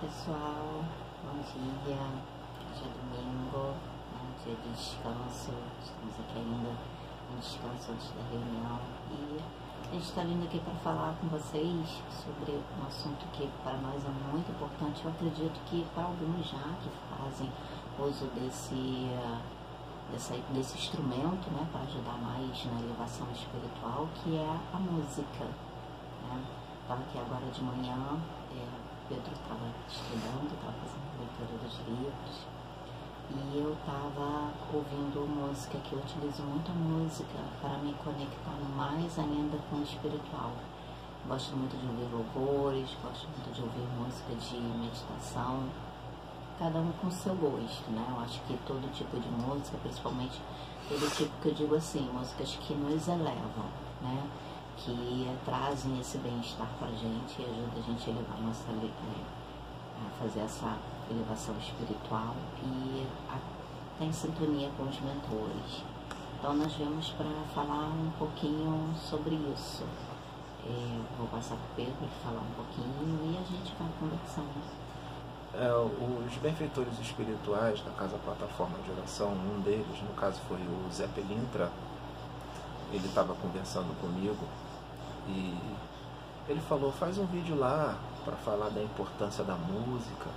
pessoal, bom dia. Hoje é domingo, né, dia de descanso. Estamos aqui ainda em descanso antes da reunião e a gente está vindo aqui para falar com vocês sobre um assunto que para nós é muito importante. Eu acredito que para alguns já que fazem uso desse, desse, desse instrumento né, para ajudar mais na elevação espiritual, que é a música. Né? Estava aqui agora de manhã. É, Pedro estava estudando, estava fazendo leitura dos livros e eu estava ouvindo música, que eu utilizo muito a música para me conectar mais ainda com o espiritual. Gosto muito de ouvir louvores, gosto muito de ouvir música de meditação, cada um com seu gosto, né? Eu acho que todo tipo de música, principalmente todo tipo que eu digo assim, músicas que nos elevam, né? Que trazem esse bem-estar para a gente e ajuda a gente a elevar nossa, é, a fazer essa elevação espiritual e a, tá em sintonia com os mentores. Então nós viemos para falar um pouquinho sobre isso. É, vou passar para o Pedro para falar um pouquinho e a gente vai conversando. É, os benfeitores espirituais da Casa Plataforma de Oração, um deles, no caso foi o Zé Pelintra, ele estava conversando comigo e ele falou, faz um vídeo lá para falar da importância da música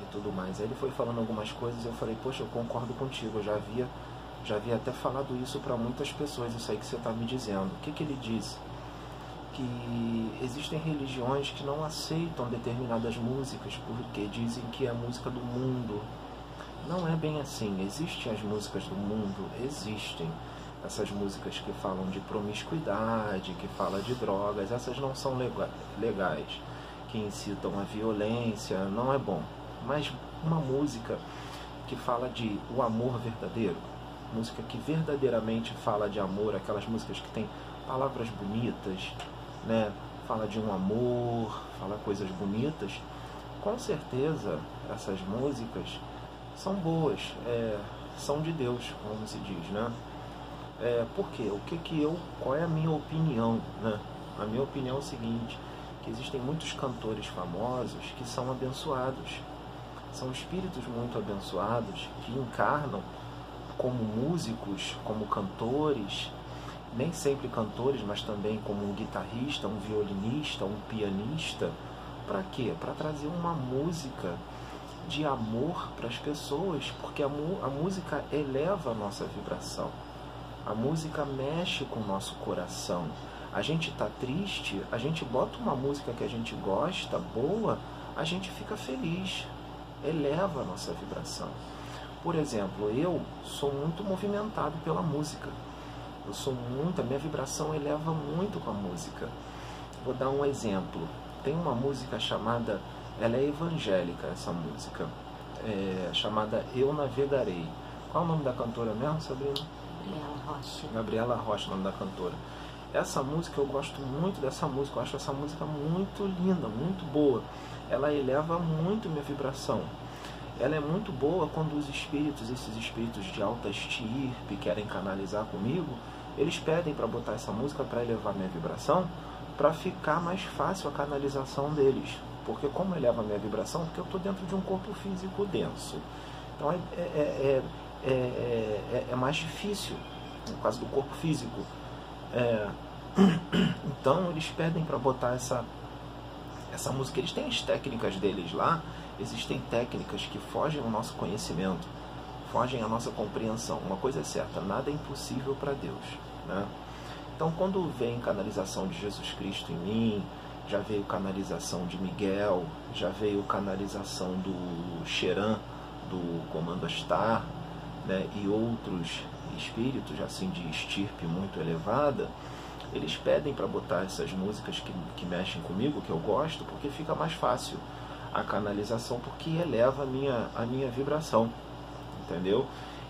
e tudo mais. Aí ele foi falando algumas coisas eu falei, poxa, eu concordo contigo, eu já havia, já havia até falado isso para muitas pessoas, isso aí que você está me dizendo. O que, que ele disse? Que existem religiões que não aceitam determinadas músicas porque dizem que é a música do mundo. Não é bem assim. Existem as músicas do mundo, existem essas músicas que falam de promiscuidade, que falam de drogas, essas não são legais, que incitam a violência, não é bom. Mas uma música que fala de o amor verdadeiro, música que verdadeiramente fala de amor, aquelas músicas que tem palavras bonitas, né? Fala de um amor, fala coisas bonitas. Com certeza essas músicas são boas, é, são de Deus, como se diz, né? É, por quê? O que que eu, qual é a minha opinião, né? A minha opinião é o seguinte, que existem muitos cantores famosos que são abençoados. São espíritos muito abençoados que encarnam como músicos, como cantores, nem sempre cantores, mas também como um guitarrista, um violinista, um pianista. Para quê? Para trazer uma música de amor para as pessoas, porque a, a música eleva a nossa vibração. A música mexe com o nosso coração. A gente está triste, a gente bota uma música que a gente gosta, boa, a gente fica feliz, eleva a nossa vibração. Por exemplo, eu sou muito movimentado pela música. Eu sou muito, a minha vibração eleva muito com a música. Vou dar um exemplo. Tem uma música chamada, ela é evangélica essa música, é, chamada Eu Navegarei. Qual é o nome da cantora mesmo, Sabrina? Gabriela Rocha. Gabriela Rocha, o nome da cantora. Essa música, eu gosto muito dessa música, eu acho essa música muito linda, muito boa. Ela eleva muito minha vibração. Ela é muito boa quando os espíritos, esses espíritos de alta estirpe, querem canalizar comigo, eles pedem para botar essa música para elevar minha vibração, para ficar mais fácil a canalização deles. Porque como eleva minha vibração? Porque eu estou dentro de um corpo físico denso. Então é, é, é, é, é, é, mais difícil, no caso do corpo físico. É, então eles pedem para botar essa, essa música. Eles têm as técnicas deles lá, existem técnicas que fogem ao nosso conhecimento, fogem à nossa compreensão. Uma coisa é certa, nada é impossível para Deus. Né? Então quando vem canalização de Jesus Cristo em mim, já veio canalização de Miguel, já veio canalização do Xeran, do Comando Astar, né, e outros espíritos assim de estirpe muito elevada, eles pedem para botar essas músicas que, que mexem comigo, que eu gosto, porque fica mais fácil a canalização, porque eleva a minha, a minha vibração, entendeu?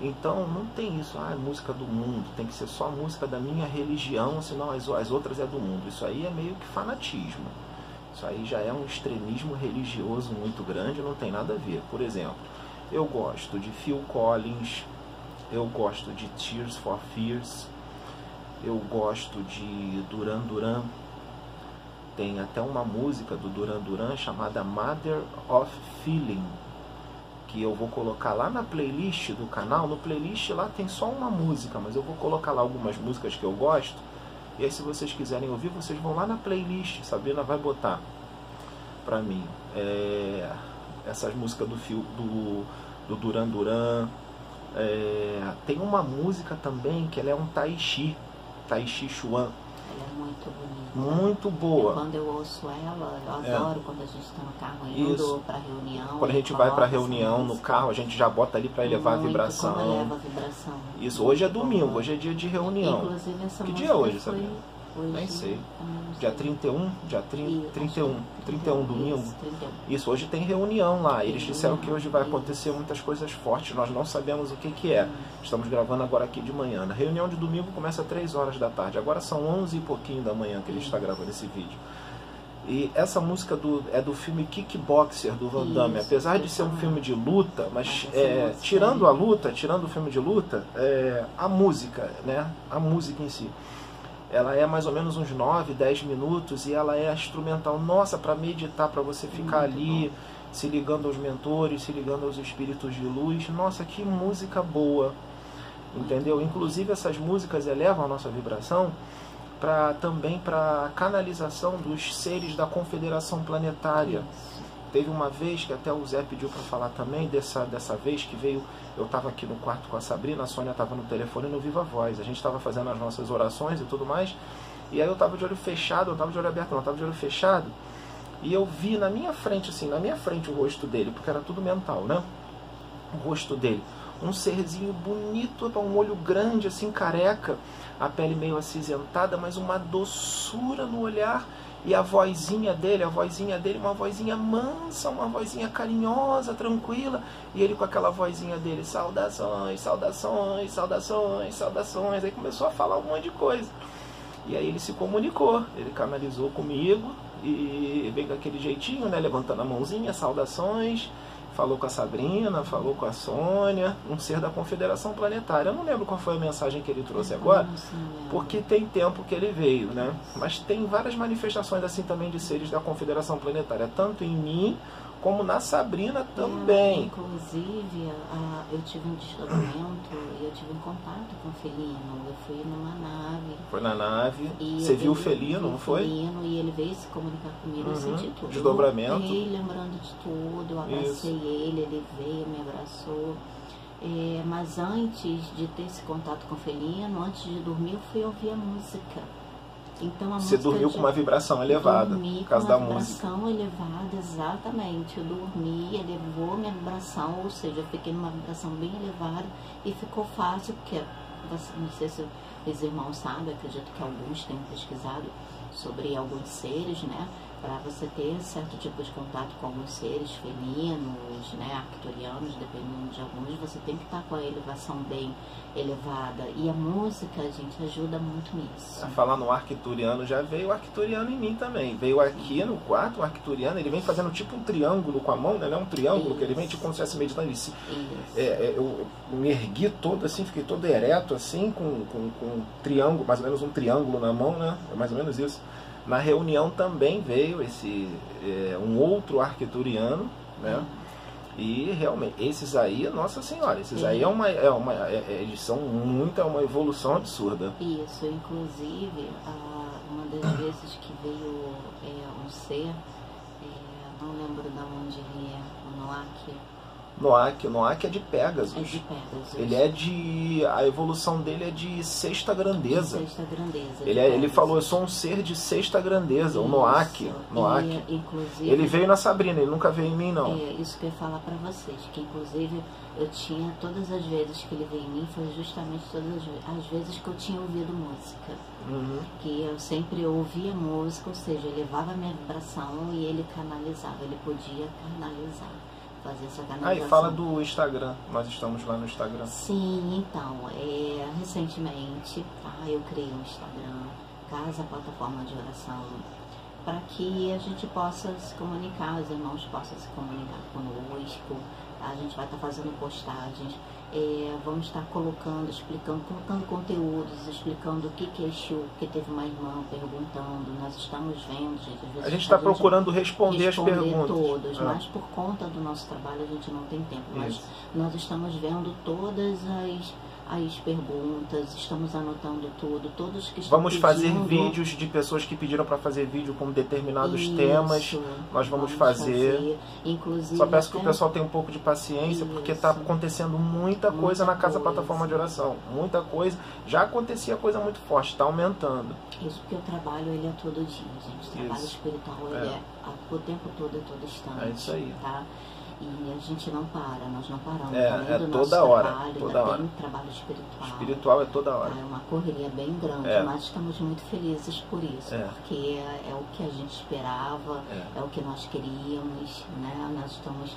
Então não tem isso, ah, música do mundo, tem que ser só música da minha religião, senão as, as outras é do mundo. Isso aí é meio que fanatismo. Isso aí já é um extremismo religioso muito grande, não tem nada a ver. Por exemplo, eu gosto de Phil Collins, eu gosto de Tears for Fears, eu gosto de Duran Duran, tem até uma música do Duran Duran chamada Mother of Feeling, que eu vou colocar lá na playlist do canal. No playlist lá tem só uma música, mas eu vou colocar lá algumas músicas que eu gosto. E aí se vocês quiserem ouvir, vocês vão lá na playlist, Sabrina vai botar pra mim. É, essas músicas do, fio, do, do Duran Duran. É, tem uma música também que ela é um Tai Chi, Tai Chi Chuan Ela é muito bonita. muito boa. quando eu ouço ela, eu É. adoro quando a gente está no carro indo para reunião. Quando a gente vai para reunião no música. carro, a gente já bota ali para elevar a Muito, vibração. Quando eleva a vibração. Isso, hoje é domingo, hoje é dia de reunião. Inclusive essa Que dia é hoje, foi... Sabrina? Hoje, Nem sei. não Dia sei. 31, dia 30, Isso, 31, 31 domingo. Isso, 31. Isso, hoje tem reunião lá. Eles disseram que hoje vai acontecer muitas coisas fortes, nós não sabemos o que, que é. Estamos gravando agora aqui de manhã. A reunião de domingo começa às 3 horas da tarde. Agora são 11 e pouquinho da manhã que ele está gravando esse vídeo. E essa música do, é do filme Kickboxer do Van Damme. Isso, Apesar de ser um filme de luta, mas é, tirando a luta, tirando o filme de luta, é, a música, né? A música em si. Ela é mais ou menos uns 9, 10 minutos e ela é instrumental. Nossa, para meditar, para você ficar Muito ali se ligando aos mentores, se ligando aos espíritos de luz. Nossa, que música boa. Entendeu? Inclusive essas músicas elevam a nossa vibração para também para canalização dos seres da Confederação Planetária. Isso. Teve uma vez que até o Zé pediu para falar também, dessa, dessa vez que veio, eu estava aqui no quarto com a Sabrina, a Sônia estava no telefone no Viva Voz. A gente estava fazendo as nossas orações e tudo mais. E aí eu estava de olho fechado, eu estava de olho aberto, não, eu estava de olho fechado. E eu vi na minha frente, assim, na minha frente o rosto dele, porque era tudo mental, né? O rosto dele. Um serzinho bonito, um olho grande, assim, careca, a pele meio acinzentada, mas uma doçura no olhar. E a vozinha dele, a vozinha dele, uma vozinha mansa, uma vozinha carinhosa, tranquila. E ele com aquela vozinha dele, saudações, saudações, saudações, saudações. Aí começou a falar um monte de coisa. E aí ele se comunicou, ele canalizou comigo e veio com aquele jeitinho, né? Levantando a mãozinha, saudações. Falou com a Sabrina, falou com a Sônia, um ser da Confederação Planetária. Eu não lembro qual foi a mensagem que ele trouxe agora, porque tem tempo que ele veio, né? Mas tem várias manifestações assim também de seres da Confederação Planetária, tanto em mim como na Sabrina também. inclusive, eu tive um desdobramento e eu tive um contato com o felino. Eu fui numa nave. Foi na nave, você eu viu o felino, não foi? felino e ele veio se comunicar comigo, eu Uhum. senti tudo. Desdobramento. Eu lembrando de tudo, eu abracei Isso. ele, ele veio, me abraçou. É, mas antes de ter esse contato com o felino, antes de dormir, eu fui ouvir a música. Então a Você dormiu com uma vibração elevada, Dormi por causa com da uma música. vibração elevada, exatamente. Eu dormi, elevou minha vibração, ou seja, eu fiquei numa vibração bem elevada e ficou fácil, porque não sei se os irmãos sabem, acredito que alguns tenham pesquisado sobre alguns seres, né? Para você ter certo tipo de contato com alguns seres felinos, né? Arcturianos, dependendo de alguns, você tem que estar com a elevação bem elevada. E a música, gente, ajuda muito nisso. A falar no arcturiano já veio o arcturiano em mim também. Veio aqui no quarto, o arcturiano, ele vem fazendo tipo um triângulo com a mão, né? Não é um triângulo, que ele vem tipo como se estivesse meditando. Ele se, Isso. é, é, eu me ergui todo assim, fiquei todo ereto assim, com, com, com um triângulo, mais ou menos um triângulo na mão, né? É mais ou menos isso. Na reunião também veio esse é, um outro arcturiano, né? E realmente, esses aí, nossa senhora, esses aí é uma, é uma é- é- eles são muito, é uma evolução absurda. Isso, inclusive, uma das vezes que veio é, um ser, é, não lembro de onde ele é, o Noak, Noak, o Noak é de Pegasus. é de Pegasus. Ele é de. A evolução dele é de sexta grandeza. Sexta grandeza. de Ele, é- ele falou, eu sou um ser de sexta grandeza, o Isso. Noak. Noak. E, inclusive, Ele veio na Sabrina, ele nunca veio em mim, não. É, isso que eu ia falar pra vocês, que inclusive eu tinha, todas as vezes que ele veio em mim, foi justamente todas as ve- as vezes que eu tinha ouvido música. Uhum. que eu sempre ouvia música, ou seja, eu levava a minha vibração e ele canalizava, ele podia canalizar, fazer essa Ah, canalização. e fala do Instagram. Nós estamos lá no Instagram. Sim, então, é, recentemente tá, eu criei um Instagram, Casa Plataforma de Oração, para que a gente possa se comunicar, os irmãos possam se comunicar conosco, A gente vai estar fazendo postagens, é, vamos estar colocando, explicando, colocando conteúdos, explicando o que, que é Exu, porque teve uma irmã perguntando, nós estamos vendo, gente. Às vezes a gente está procurando responder, responder as perguntas. todos, Ah. mas por conta do nosso trabalho a gente não tem tempo. Mas Isso. nós estamos vendo todas as, as perguntas, estamos anotando tudo, todos que estão Vamos fazer pedindo- vídeos de pessoas que pediram para fazer vídeo com determinados Isso, temas. nós vamos fazer. Inclusive, Só peço que o pessoal tenha um pouco de paciência, porque está Isso. acontecendo muita coisa Muita na casa coisa. plataforma de oração. Muita coisa. Já acontecia coisa muito forte, está aumentando. Isso porque o trabalho ele é todo dia, gente. O trabalho Isso. espiritual ele É. é, a- o tempo todo, é todo instante. É isso aí. Tá? E a gente não para, nós não paramos. É, Além é do toda nosso hora, trabalho, toda hora. tem trabalho espiritual. Espiritual é toda hora. Tá? É uma correria bem grande, É. mas estamos muito felizes por isso, É. porque é, é o que a gente esperava, É. é, o que nós queríamos, né? Nós estamos.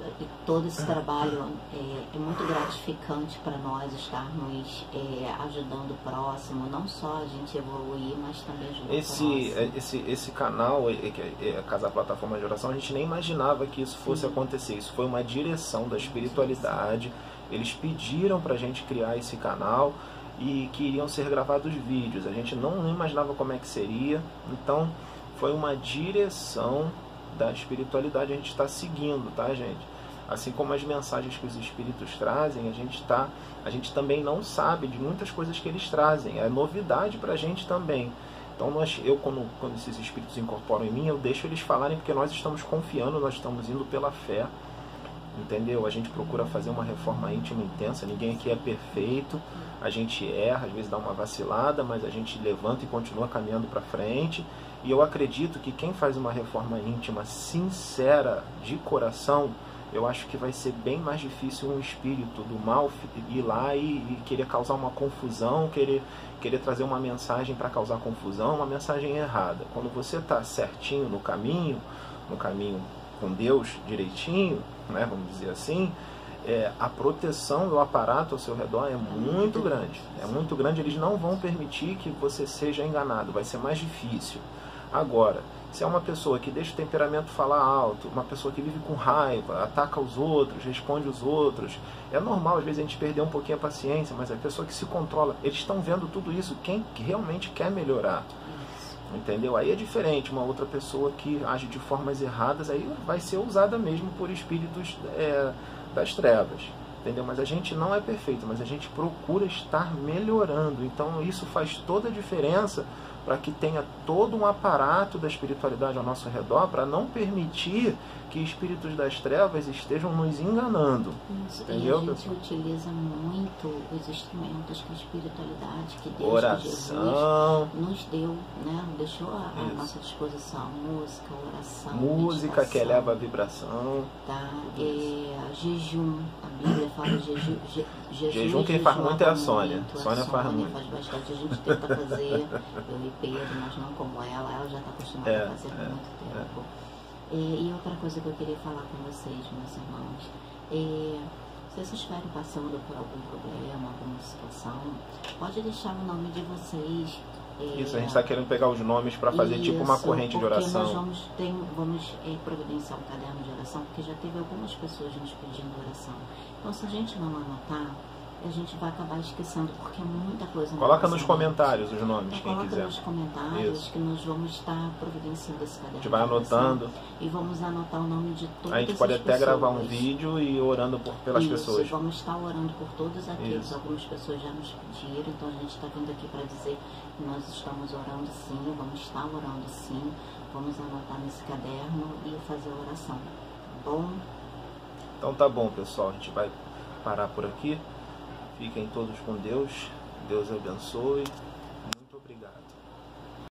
É, é, e todo esse trabalho é, é muito gratificante para nós estarmos é, ajudando o próximo, não só a gente evoluir, mas também ajudar Esse, o próximo. esse, esse canal, é- é- é a Casa Plataforma de Oração, a gente nem imaginava que isso fosse Sim. acontecer. Isso foi uma direção da espiritualidade. Eles pediram para a gente criar esse canal e que iriam ser gravados vídeos. A gente não, não imaginava como é que seria. Então, foi uma direção da espiritualidade. A gente está seguindo, tá, gente? Assim como as mensagens que os espíritos trazem, a gente tá, a gente também não sabe de muitas coisas que eles trazem. É novidade para a gente também. Então nós, eu quando, quando esses espíritos incorporam em mim, eu deixo eles falarem porque nós estamos confiando, nós estamos indo pela fé, entendeu? A gente procura fazer uma reforma íntima intensa. Ninguém aqui é perfeito. A gente erra, às vezes dá uma vacilada, mas a gente levanta e continua caminhando para frente. E eu acredito que quem faz uma reforma íntima sincera, de coração, eu acho que vai ser bem mais difícil um espírito do mal ir lá e, e querer causar uma confusão, querer, querer trazer uma mensagem para causar confusão, uma mensagem errada. Quando você está certinho no caminho, no caminho com Deus direitinho, né, vamos dizer assim, é, a proteção do aparato ao seu redor é muito grande. É muito grande, eles não vão permitir que você seja enganado, vai ser mais difícil. Agora, se é uma pessoa que deixa o temperamento falar alto, uma pessoa que vive com raiva, ataca os outros, responde os outros, é normal às vezes a gente perder um pouquinho a paciência, mas a pessoa que se controla, eles estão vendo tudo isso, quem realmente quer melhorar. Entendeu? Aí é diferente, uma outra pessoa que age de formas erradas, aí vai ser usada mesmo por espíritos é, das trevas. Entendeu? Mas a gente não é perfeito, mas a gente procura estar melhorando. Então isso faz toda a diferença para que tenha todo um aparato da espiritualidade ao nosso redor para não permitir que espíritos das trevas estejam nos enganando. Isso. Entendeu, a gente pessoal? utiliza muito os instrumentos que a espiritualidade, que Deus, que Jesus Oração, nos deu, né? Deixou à nossa disposição música, oração, música que eleva a vibração. tá? É, jejum, a Bíblia fala jejum, je, jejum Jejum quem faz muito é a Sônia. muito, Sônia faz muito. faz bastante, a gente tenta fazer, eu e Pedro, mas não como ela, ela já está acostumada É, a fazer por é, muito tempo. É, e outra coisa que eu queria falar com vocês, meus irmãos, é, se vocês estiverem passando por algum problema, alguma situação, pode deixar o nome de vocês. Isso, a gente está querendo pegar os nomes para fazer tipo uma corrente de oração. Nós vamos, tem, vamos é, providenciar um caderno de oração, porque já teve algumas pessoas nos pedindo oração. Então, se a gente não anotar, a gente vai acabar esquecendo, porque é muita coisa. Coloca nos comentários os nomes, Então, quem coloca quiser. nos comentários Isso. que nós vamos estar providenciando esse caderno. A gente vai anotando. E vamos anotar o nome de todas A gente pode até gravar um pessoas. vídeo e orando por, pelas Isso, pessoas. Vamos estar orando por todos aqueles. Isso. Algumas pessoas já nos pediram, então a gente está vindo aqui para dizer que nós estamos orando sim, vamos estar orando sim. Vamos anotar nesse caderno e fazer a oração. Tá bom? Então tá bom, pessoal. A gente vai parar por aqui. Fiquem todos com Deus. Deus abençoe.